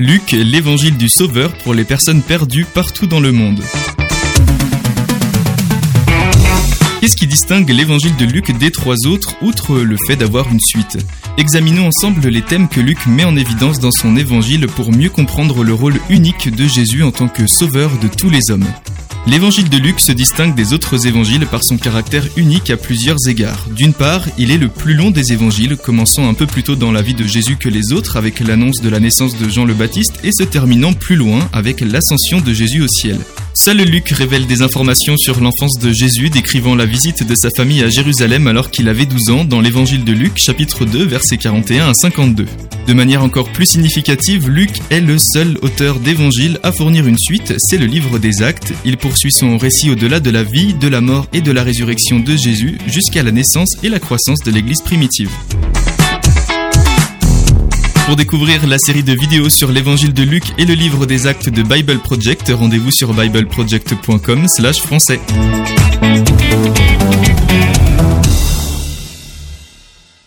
Luc, l'évangile du Sauveur pour les personnes perdues partout dans le monde. Qu'est-ce qui distingue l'évangile de Luc des trois autres, outre le fait d'avoir une suite? Examinons ensemble les thèmes que Luc met en évidence dans son évangile pour mieux comprendre le rôle unique de Jésus en tant que sauveur de tous les hommes. L'évangile de Luc se distingue des autres évangiles par son caractère unique à plusieurs égards. D'une part, il est le plus long des évangiles, commençant un peu plus tôt dans la vie de Jésus que les autres avec l'annonce de la naissance de Jean le Baptiste et se terminant plus loin avec l'ascension de Jésus au ciel. Seul Luc révèle des informations sur l'enfance de Jésus décrivant la visite de sa famille à Jérusalem alors qu'il avait 12 ans dans l'évangile de Luc chapitre 2 versets 41 à 52. De manière encore plus significative, Luc est le seul auteur d'évangile à fournir une suite, c'est le livre des actes. Il poursuit son récit au-delà de la vie, de la mort et de la résurrection de Jésus jusqu'à la naissance et la croissance de l'église primitive. Pour découvrir la série de vidéos sur l'évangile de Luc et le livre des actes de Bible Project, rendez-vous sur bibleproject.com/français.